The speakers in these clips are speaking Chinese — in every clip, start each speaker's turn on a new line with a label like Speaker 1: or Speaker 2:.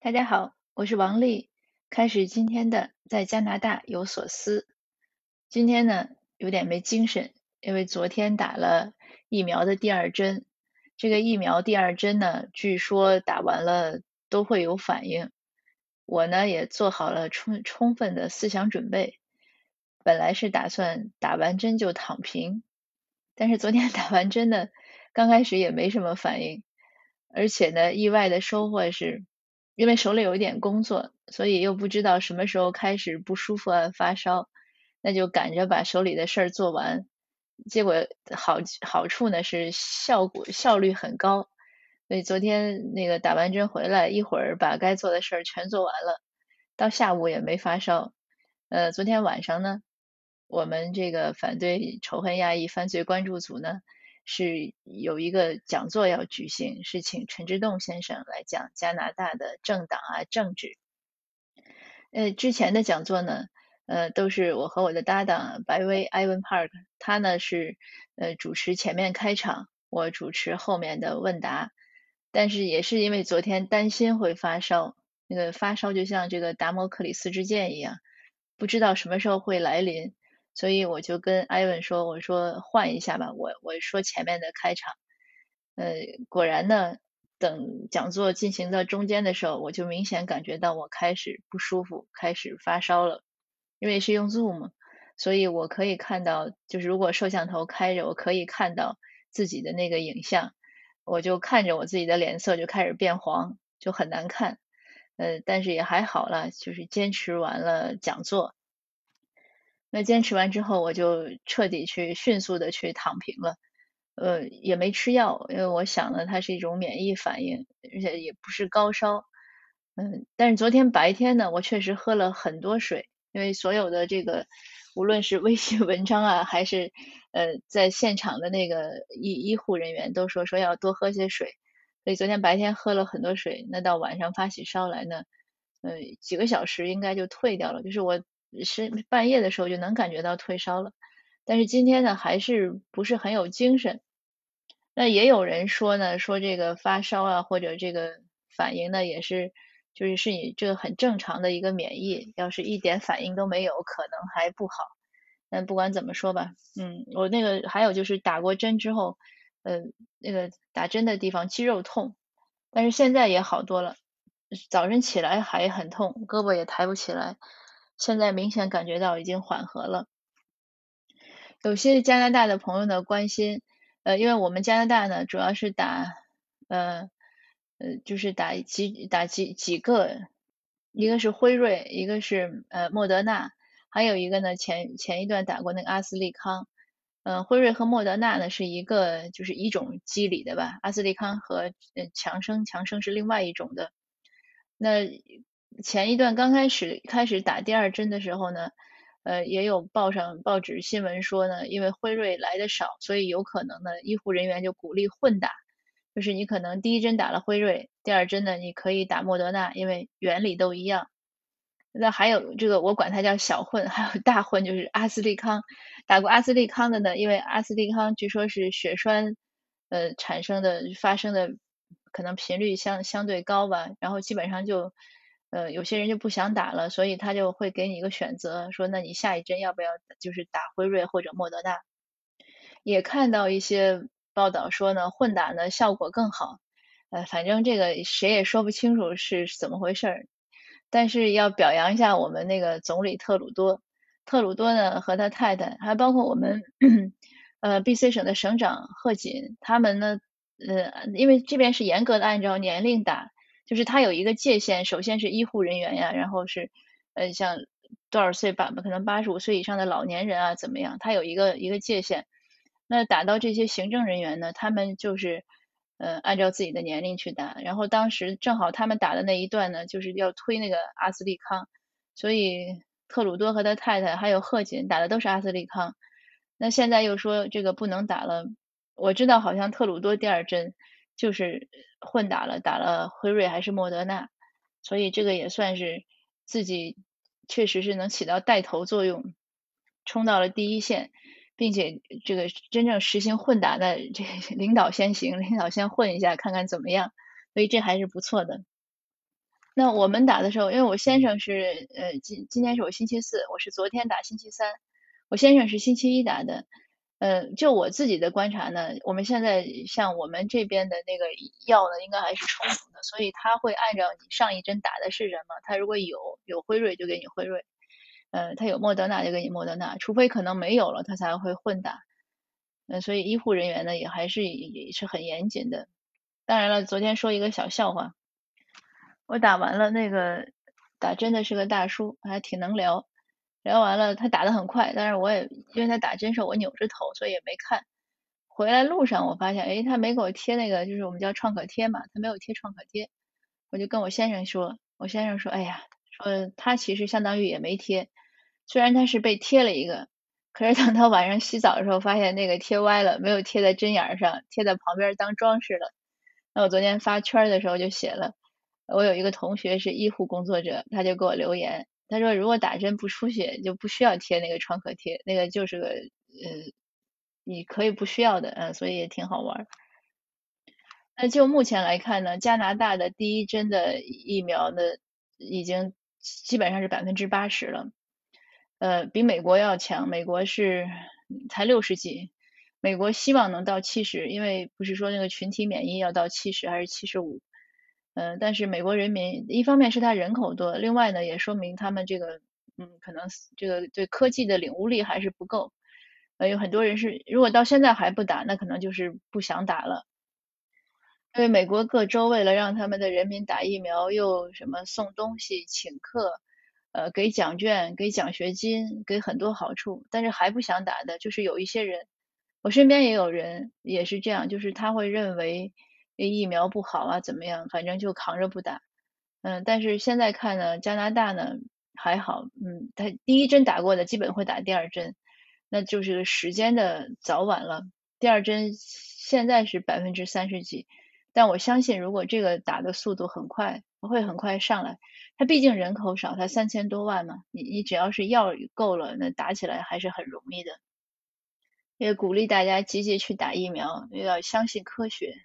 Speaker 1: 大家好，我是王丽，开始今天的在加拿大有所思。今天呢有点没精神，因为昨天打了疫苗的第二针。这个疫苗第二针呢，据说打完了都会有反应。我呢也做好了充充分的思想准备，本来是打算打完针就躺平，但是昨天 打完针呢，刚开始也没什么反应，而且呢意外的收获是。因为手里有一点工作，所以又不知道什么时候开始不舒服啊发烧，那就赶着把手里的事儿做完。结果好好处呢是效果效率很高，所以昨天那个打完针回来，一会儿把该做的事儿全做完了，到下午也没发烧。呃，昨天晚上呢，我们这个反对仇恨亚裔犯罪关注组呢。是有一个讲座要举行，是请陈志栋先生来讲加拿大的政党啊政治。呃，之前的讲座呢，呃，都是我和我的搭档白薇 Ivan Park，他呢是呃主持前面开场，我主持后面的问答。但是也是因为昨天担心会发烧，那个发烧就像这个达摩克里斯之剑一样，不知道什么时候会来临。所以我就跟艾文说：“我说换一下吧，我我说前面的开场。呃，果然呢，等讲座进行到中间的时候，我就明显感觉到我开始不舒服，开始发烧了。因为是用 Zoom，所以我可以看到，就是如果摄像头开着，我可以看到自己的那个影像。我就看着我自己的脸色就开始变黄，就很难看。呃，但是也还好了，就是坚持完了讲座。”那坚持完之后，我就彻底去迅速的去躺平了，呃，也没吃药，因为我想呢，它是一种免疫反应，而且也不是高烧，嗯，但是昨天白天呢，我确实喝了很多水，因为所有的这个，无论是微信文章啊，还是呃在现场的那个医医护人员都说说要多喝些水，所以昨天白天喝了很多水，那到晚上发起烧来呢，呃，几个小时应该就退掉了，就是我。是半夜的时候就能感觉到退烧了，但是今天呢还是不是很有精神。那也有人说呢，说这个发烧啊或者这个反应呢也是就是是你这个很正常的一个免疫，要是一点反应都没有，可能还不好。但不管怎么说吧，嗯，我那个还有就是打过针之后，呃，那个打针的地方肌肉痛，但是现在也好多了。早晨起来还很痛，胳膊也抬不起来。现在明显感觉到已经缓和了。有些加拿大的朋友呢关心，呃，因为我们加拿大呢主要是打，呃，呃，就是打几打几几个，一个是辉瑞，一个是呃莫德纳，还有一个呢前前一段打过那个阿斯利康，嗯，辉瑞和莫德纳呢是一个就是一种机理的吧，阿斯利康和呃强生强生是另外一种的，那。前一段刚开始开始打第二针的时候呢，呃，也有报上报纸新闻说呢，因为辉瑞来的少，所以有可能呢，医护人员就鼓励混打，就是你可能第一针打了辉瑞，第二针呢你可以打莫德纳，因为原理都一样。那还有这个我管它叫小混，还有大混，就是阿斯利康。打过阿斯利康的呢，因为阿斯利康据说是血栓呃产生的发生的可能频率相相对高吧，然后基本上就。呃，有些人就不想打了，所以他就会给你一个选择，说那你下一针要不要就是打辉瑞或者莫德纳？也看到一些报道说呢，混打呢效果更好。呃，反正这个谁也说不清楚是怎么回事儿。但是要表扬一下我们那个总理特鲁多，特鲁多呢和他太太，还包括我们 呃 B.C 省的省长贺锦，他们呢呃因为这边是严格的按照年龄打。就是他有一个界限，首先是医护人员呀，然后是呃像多少岁吧可能八十五岁以上的老年人啊怎么样？他有一个一个界限。那打到这些行政人员呢，他们就是呃按照自己的年龄去打。然后当时正好他们打的那一段呢，就是要推那个阿斯利康，所以特鲁多和他太太还有贺锦打的都是阿斯利康。那现在又说这个不能打了，我知道好像特鲁多第二针。就是混打了，打了辉瑞还是莫德纳，所以这个也算是自己确实是能起到带头作用，冲到了第一线，并且这个真正实行混打的这领导先行，领导先混一下看看怎么样，所以这还是不错的。那我们打的时候，因为我先生是呃今今天是我星期四，我是昨天打星期三，我先生是星期一打的。嗯，就我自己的观察呢，我们现在像我们这边的那个药呢，应该还是充足的，所以他会按照你上一针打的是什么，他如果有有辉瑞就给你辉瑞，嗯，他有莫德纳就给你莫德纳，除非可能没有了，他才会混打。嗯，所以医护人员呢也还是也是很严谨的。当然了，昨天说一个小笑话，我打完了那个打针的是个大叔，还挺能聊。聊完了，他打的很快，但是我也因为他打针时候我扭着头，所以也没看。回来路上我发现，哎，他没给我贴那个，就是我们叫创可贴嘛，他没有贴创可贴。我就跟我先生说，我先生说，哎呀，说他其实相当于也没贴，虽然他是被贴了一个，可是等他晚上洗澡的时候，发现那个贴歪了，没有贴在针眼上，贴在旁边当装饰了。那我昨天发圈的时候就写了，我有一个同学是医护工作者，他就给我留言。他说：“如果打针不出血，就不需要贴那个创可贴，那个就是个呃，你可以不需要的，嗯，所以也挺好玩。那就目前来看呢，加拿大的第一针的疫苗呢，已经基本上是百分之八十了，呃，比美国要强，美国是才六十几，美国希望能到七十，因为不是说那个群体免疫要到七十还是七十五。”嗯，但是美国人民一方面是他人口多，另外呢也说明他们这个嗯可能这个对科技的领悟力还是不够。呃，有很多人是如果到现在还不打，那可能就是不想打了。因为美国各州为了让他们的人民打疫苗，又什么送东西、请客，呃，给奖券、给奖学金、给很多好处，但是还不想打的，就是有一些人，我身边也有人也是这样，就是他会认为。疫苗不好啊，怎么样？反正就扛着不打。嗯，但是现在看呢，加拿大呢还好，嗯，他第一针打过的基本会打第二针，那就是时间的早晚了。第二针现在是百分之三十几，但我相信如果这个打的速度很快，会很快上来。它毕竟人口少，它三千多万嘛，你你只要是药够了，那打起来还是很容易的。也鼓励大家积极去打疫苗，又要相信科学。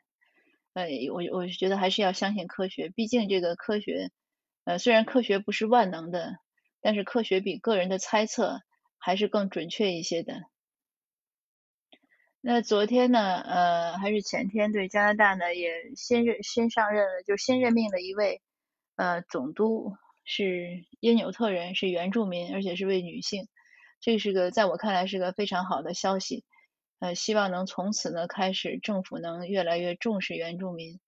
Speaker 1: 呃，我我觉得还是要相信科学，毕竟这个科学，呃，虽然科学不是万能的，但是科学比个人的猜测还是更准确一些的。那昨天呢，呃，还是前天，对加拿大呢也新任新上任了，就新任命了一位呃总督，是因纽特人，是原住民，而且是位女性，这是个在我看来是个非常好的消息。呃，希望能从此呢开始，政府能越来越重视原住民。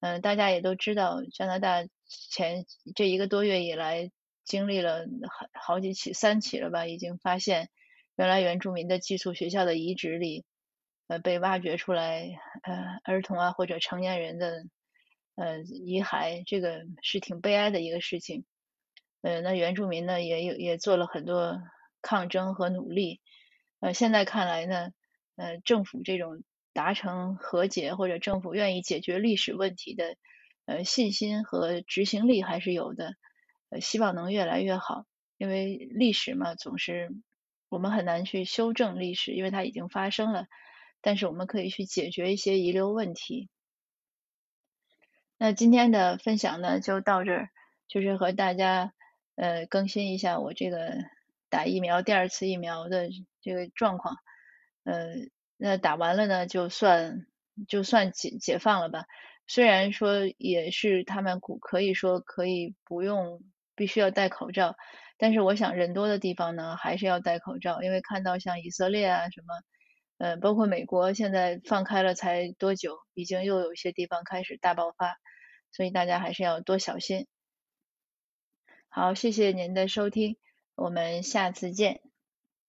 Speaker 1: 嗯，大家也都知道，加拿大前这一个多月以来，经历了好好几起，三起了吧，已经发现原来原住民的寄宿学校的遗址里，呃，被挖掘出来，呃，儿童啊或者成年人的呃遗骸，这个是挺悲哀的一个事情。呃，那原住民呢也有也做了很多抗争和努力。呃，现在看来呢。呃，政府这种达成和解或者政府愿意解决历史问题的呃信心和执行力还是有的，呃，希望能越来越好。因为历史嘛，总是我们很难去修正历史，因为它已经发生了。但是我们可以去解决一些遗留问题。那今天的分享呢，就到这儿，就是和大家呃更新一下我这个打疫苗第二次疫苗的这个状况。呃，那打完了呢，就算就算解解放了吧。虽然说也是他们可以说可以不用必须要戴口罩，但是我想人多的地方呢，还是要戴口罩。因为看到像以色列啊什么，呃，包括美国现在放开了才多久，已经又有一些地方开始大爆发，所以大家还是要多小心。好，谢谢您的收听，我们下次见。